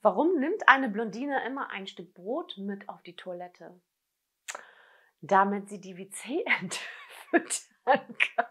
Warum nimmt eine Blondine immer ein Stück Brot mit auf die Toilette? Damit sie die WC-Ente füttern kann.